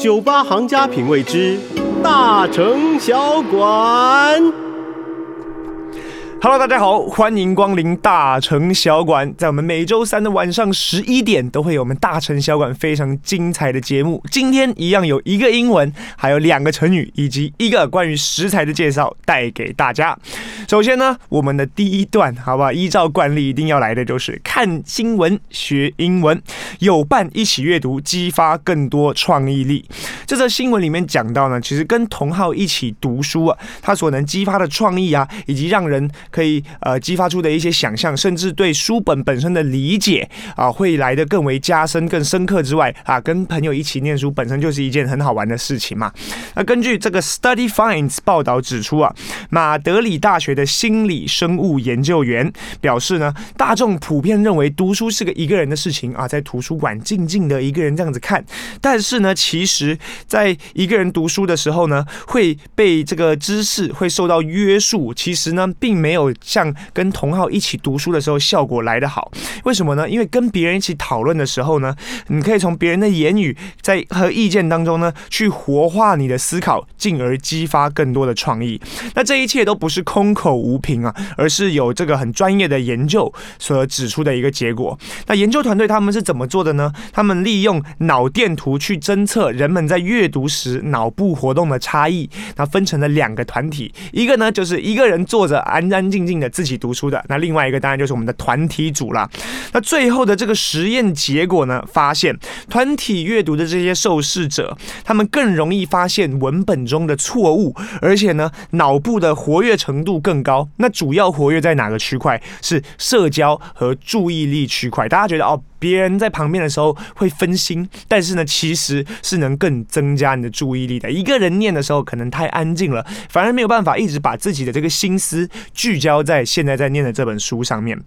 酒吧行家品味之大城小馆。Hello，大家好，欢迎光临大城小馆。在我们每周三的晚上十一点，都会有我们大城小馆非常精彩的节目。今天一样有一个英文，还有两个成语，以及一个关于食材的介绍带给大家。首先呢，我们的第一段，好不好？依照惯例，一定要来的就是看新闻学英文，有伴一起阅读，激发更多创意力。这则新闻里面讲到呢，其实跟同好一起读书啊，它所能激发的创意啊，以及让人可以呃激发出的一些想象，甚至对书本本身的理解啊，会来得更为加深、更深刻之外啊，跟朋友一起念书本身就是一件很好玩的事情嘛。那根据这个 Study Finds 报道指出啊，马德里大学的心理生物研究员表示呢，大众普遍认为读书是个一个人的事情啊，在图书馆静静的一个人这样子看，但是呢，其实在一个人读书的时候呢，会被这个知识会受到约束，其实呢，并没有。像跟同好一起读书的时候效果来得好，为什么呢？因为跟别人一起讨论的时候呢，你可以从别人的言语在和意见当中呢，去活化你的思考，进而激发更多的创意。那这一切都不是空口无凭啊，而是有这个很专业的研究所指出的一个结果。那研究团队他们是怎么做的呢？他们利用脑电图去侦测人们在阅读时脑部活动的差异。那分成了两个团体，一个呢就是一个人坐着安安静静的自己读书的，那另外一个当然就是我们的团体组啦。那最后的这个实验结果呢，发现团体阅读的这些受试者，他们更容易发现文本中的错误，而且呢，脑部的活跃程度更高。那主要活跃在哪个区块？是社交和注意力区块。大家觉得哦？别人在旁边的时候会分心，但是呢，其实是能更增加你的注意力的。一个人念的时候可能太安静了，反而没有办法一直把自己的这个心思聚焦在现在在念的这本书上面。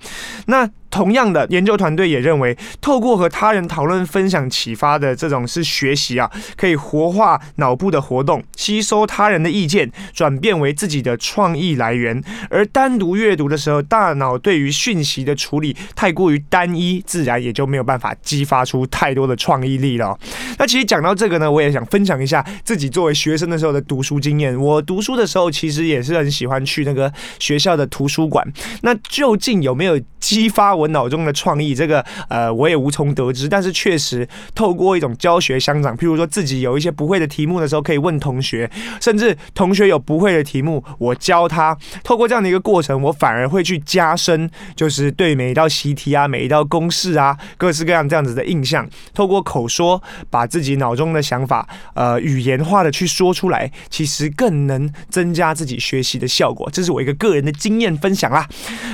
那同样的，研究团队也认为，透过和他人讨论、分享启发的这种是学习啊，可以活化脑部的活动，吸收他人的意见，转变为自己的创意来源。而单独阅读的时候，大脑对于讯息的处理太过于单一，自然也就都没有办法激发出太多的创意力了。那其实讲到这个呢，我也想分享一下自己作为学生的时候的读书经验。我读书的时候，其实也是很喜欢去那个学校的图书馆。那究竟有没有激发我脑中的创意，这个呃，我也无从得知。但是确实透过一种教学相长，譬如说自己有一些不会的题目的时候，可以问同学，甚至同学有不会的题目，我教他。透过这样的一个过程，我反而会去加深，就是对每一道习题啊、每一道公式啊，各式各样这样子的印象。透过口说，把自己脑中的想法，呃，语言化的去说出来，其实更能增加自己学习的效果。这是我一个个人的经验分享啦。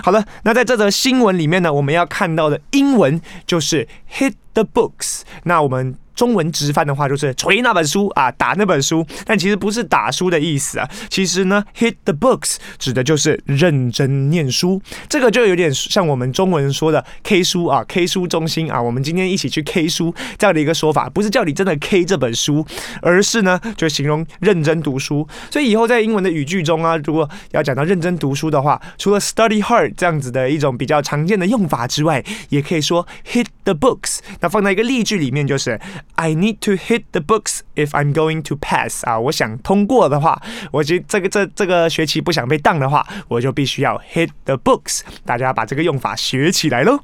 好了，那在这则新闻里面呢，我们要看到的英文就是 hit the books。那我们。中文直翻的话就是锤那本书啊，打那本书，但其实不是打书的意思啊。其实呢，hit the books 指的就是认真念书。这个就有点像我们中文说的 K 书啊，K 书中心啊。我们今天一起去 K 书这样的一个说法，不是叫你真的 K 这本书，而是呢就形容认真读书。所以以后在英文的语句中啊，如果要讲到认真读书的话，除了 study hard 这样子的一种比较常见的用法之外，也可以说 hit the books。那放在一个例句里面就是。I need to hit the books if I'm going to pass 啊，我想通过的话，我觉得这个这这个学期不想被当的话，我就必须要 hit the books。大家把这个用法学起来喽。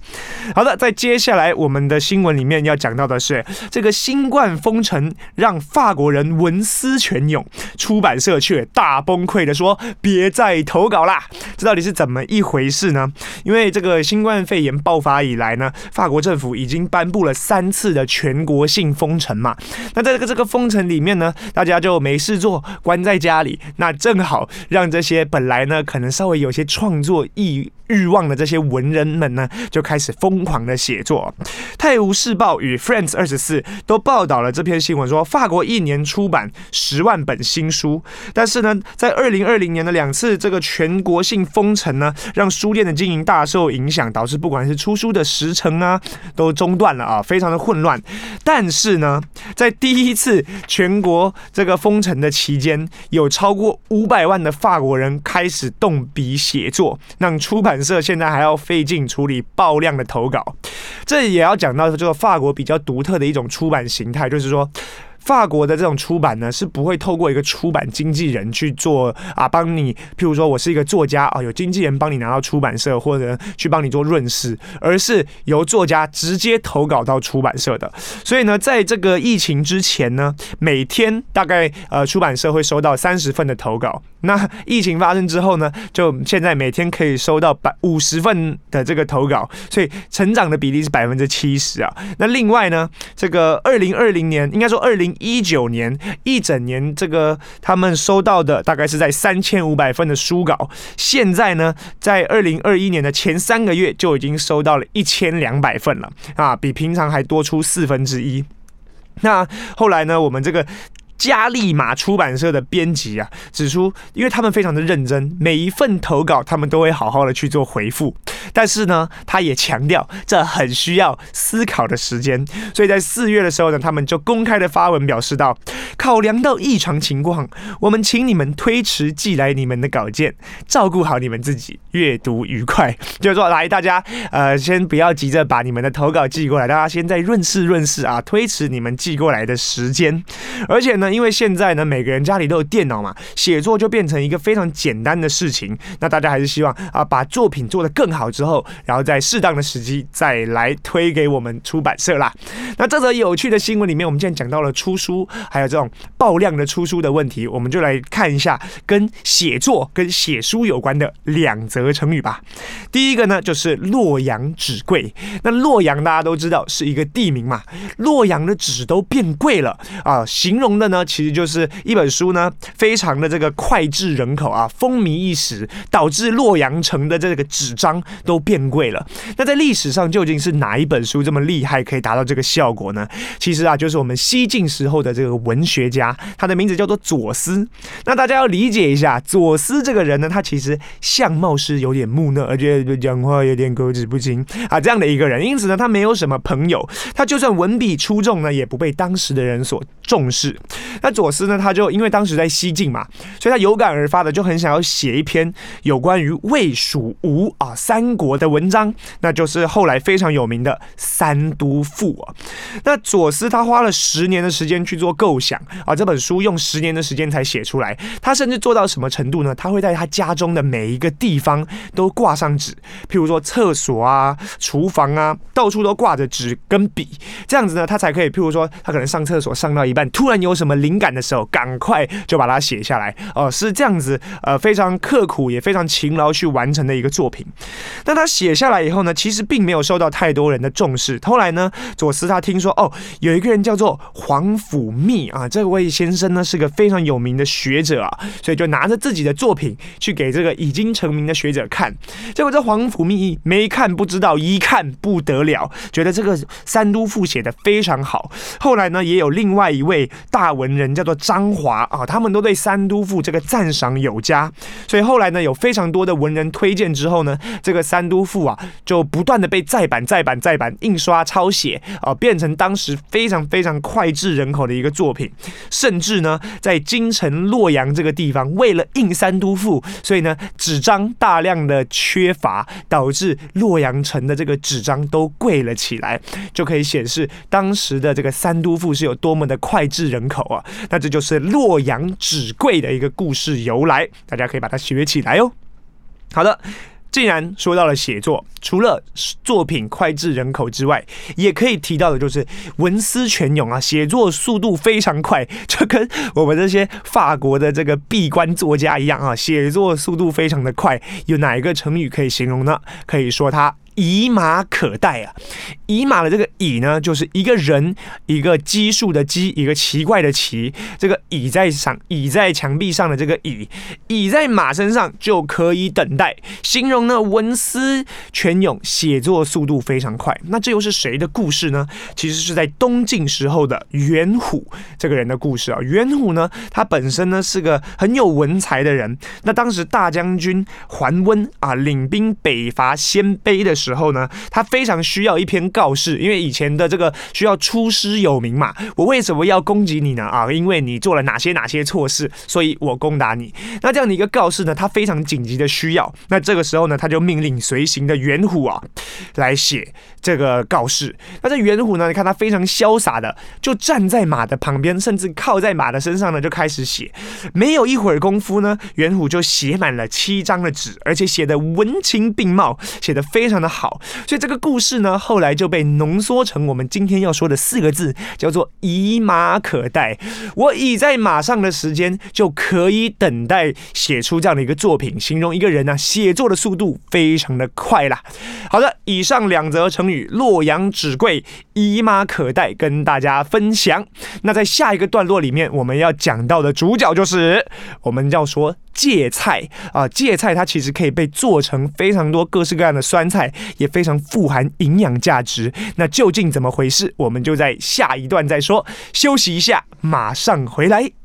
好的，在接下来我们的新闻里面要讲到的是，这个新冠封城让法国人文思泉涌，出版社却大崩溃的说，别再投稿啦。这到底是怎么一回事呢？因为这个新冠肺炎爆发以来呢，法国政府已经颁布了三次的全国性封。城嘛，那在这个这个封城里面呢，大家就没事做，关在家里，那正好让这些本来呢可能稍微有些创作意欲望的这些文人们呢，就开始疯狂的写作。《泰晤士报》与《France 二十四》都报道了这篇新闻，说法国一年出版十万本新书，但是呢，在二零二零年的两次这个全国性封城呢，让书店的经营大受影响，导致不管是出书的时程啊，都中断了啊，非常的混乱。但是呢，在第一次全国这个封城的期间，有超过五百万的法国人开始动笔写作，让出版。社现在还要费劲处理爆量的投稿，这也要讲到就是法国比较独特的一种出版形态，就是说。法国的这种出版呢，是不会透过一个出版经纪人去做啊，帮你，譬如说我是一个作家啊，有经纪人帮你拿到出版社，或者去帮你做润饰，而是由作家直接投稿到出版社的。所以呢，在这个疫情之前呢，每天大概呃出版社会收到三十份的投稿。那疫情发生之后呢，就现在每天可以收到百五十份的这个投稿，所以成长的比例是百分之七十啊。那另外呢，这个二零二零年，应该说二零一九年一整年，这个他们收到的大概是在三千五百份的书稿，现在呢，在二零二一年的前三个月就已经收到了一千两百份了啊，比平常还多出四分之一。那后来呢，我们这个。加利玛出版社的编辑啊指出，因为他们非常的认真，每一份投稿他们都会好好的去做回复。但是呢，他也强调这很需要思考的时间。所以在四月的时候呢，他们就公开的发文表示到，考量到异常情况，我们请你们推迟寄来你们的稿件，照顾好你们自己，阅读愉快。就是说，来大家呃，先不要急着把你们的投稿寄过来，大家先在润饰润饰啊，推迟你们寄过来的时间。而且呢。因为现在呢，每个人家里都有电脑嘛，写作就变成一个非常简单的事情。那大家还是希望啊，把作品做得更好之后，然后在适当的时机再来推给我们出版社啦。那这则有趣的新闻里面，我们现在讲到了出书，还有这种爆量的出书的问题，我们就来看一下跟写作、跟写书有关的两则成语吧。第一个呢，就是洛阳纸贵。那洛阳大家都知道是一个地名嘛，洛阳的纸都变贵了啊，形容的呢。那其实就是一本书呢，非常的这个脍炙人口啊，风靡一时，导致洛阳城的这个纸张都变贵了。那在历史上究竟是哪一本书这么厉害，可以达到这个效果呢？其实啊，就是我们西晋时候的这个文学家，他的名字叫做左思。那大家要理解一下，左思这个人呢，他其实相貌是有点木讷，而且讲话有点口齿不清啊，这样的一个人。因此呢，他没有什么朋友，他就算文笔出众呢，也不被当时的人所重视。那左思呢，他就因为当时在西晋嘛，所以他有感而发的就很想要写一篇有关于魏、蜀、吴啊三国的文章，那就是后来非常有名的《三都赋》啊。那左思他花了十年的时间去做构想啊，这本书用十年的时间才写出来。他甚至做到什么程度呢？他会在他家中的每一个地方都挂上纸，譬如说厕所啊、厨房啊，到处都挂着纸跟笔，这样子呢，他才可以，譬如说他可能上厕所上到一半，突然有什么。灵感的时候，赶快就把它写下来哦，是这样子，呃，非常刻苦也非常勤劳去完成的一个作品。但他写下来以后呢，其实并没有受到太多人的重视。后来呢，左思他听说哦，有一个人叫做皇甫谧啊，这位先生呢是个非常有名的学者啊，所以就拿着自己的作品去给这个已经成名的学者看。结果这皇甫谧没看不知道，一看不得了，觉得这个《三都赋》写的非常好。后来呢，也有另外一位大文。文人叫做张华啊，他们都对《三都赋》这个赞赏有加，所以后来呢，有非常多的文人推荐之后呢，这个《三都赋》啊，就不断的被再版、再版、再版、印刷、抄写啊，变成当时非常非常脍炙人口的一个作品。甚至呢，在京城洛阳这个地方，为了印《三都赋》，所以呢，纸张大量的缺乏，导致洛阳城的这个纸张都贵了起来，就可以显示当时的这个《三都赋》是有多么的脍炙人口。那这就是洛阳纸贵的一个故事由来，大家可以把它学起来哦。好的，既然说到了写作，除了作品脍炙人口之外，也可以提到的就是文思泉涌啊，写作速度非常快，就跟我们这些法国的这个闭关作家一样啊，写作速度非常的快。有哪一个成语可以形容呢？可以说它。以马可待啊！以马的这个“以”呢，就是一个人，一个奇数的“奇”，一个奇怪的“奇”。这个“倚在上”，倚在墙壁上的这个“倚”，倚在马身上就可以等待，形容呢文思泉涌，写作速度非常快。那这又是谁的故事呢？其实是在东晋时候的袁虎这个人的故事啊。袁虎呢，他本身呢是个很有文才的人。那当时大将军桓温啊，领兵北伐鲜卑的时时候呢，他非常需要一篇告示，因为以前的这个需要出师有名嘛。我为什么要攻击你呢？啊，因为你做了哪些哪些错事，所以我攻打你。那这样的一个告示呢，他非常紧急的需要。那这个时候呢，他就命令随行的袁虎啊来写这个告示。那这袁虎呢，你看他非常潇洒的，就站在马的旁边，甚至靠在马的身上呢，就开始写。没有一会儿功夫呢，袁虎就写满了七张的纸，而且写的文情并茂，写的非常的好。所以这个故事呢，后来就被浓缩成我们今天要说的四个字，叫做“已马可待”。我已在马上的时间，就可以等待写出这样的一个作品，形容一个人呢、写作的速度非常的快啦。好的，以上两则成语“洛阳纸贵”“已马可待”跟大家分享。那在下一个段落里面，我们要讲到的主角就是我们要说。芥菜啊，芥菜它其实可以被做成非常多各式各样的酸菜，也非常富含营养价值。那究竟怎么回事？我们就在下一段再说。休息一下，马上回来。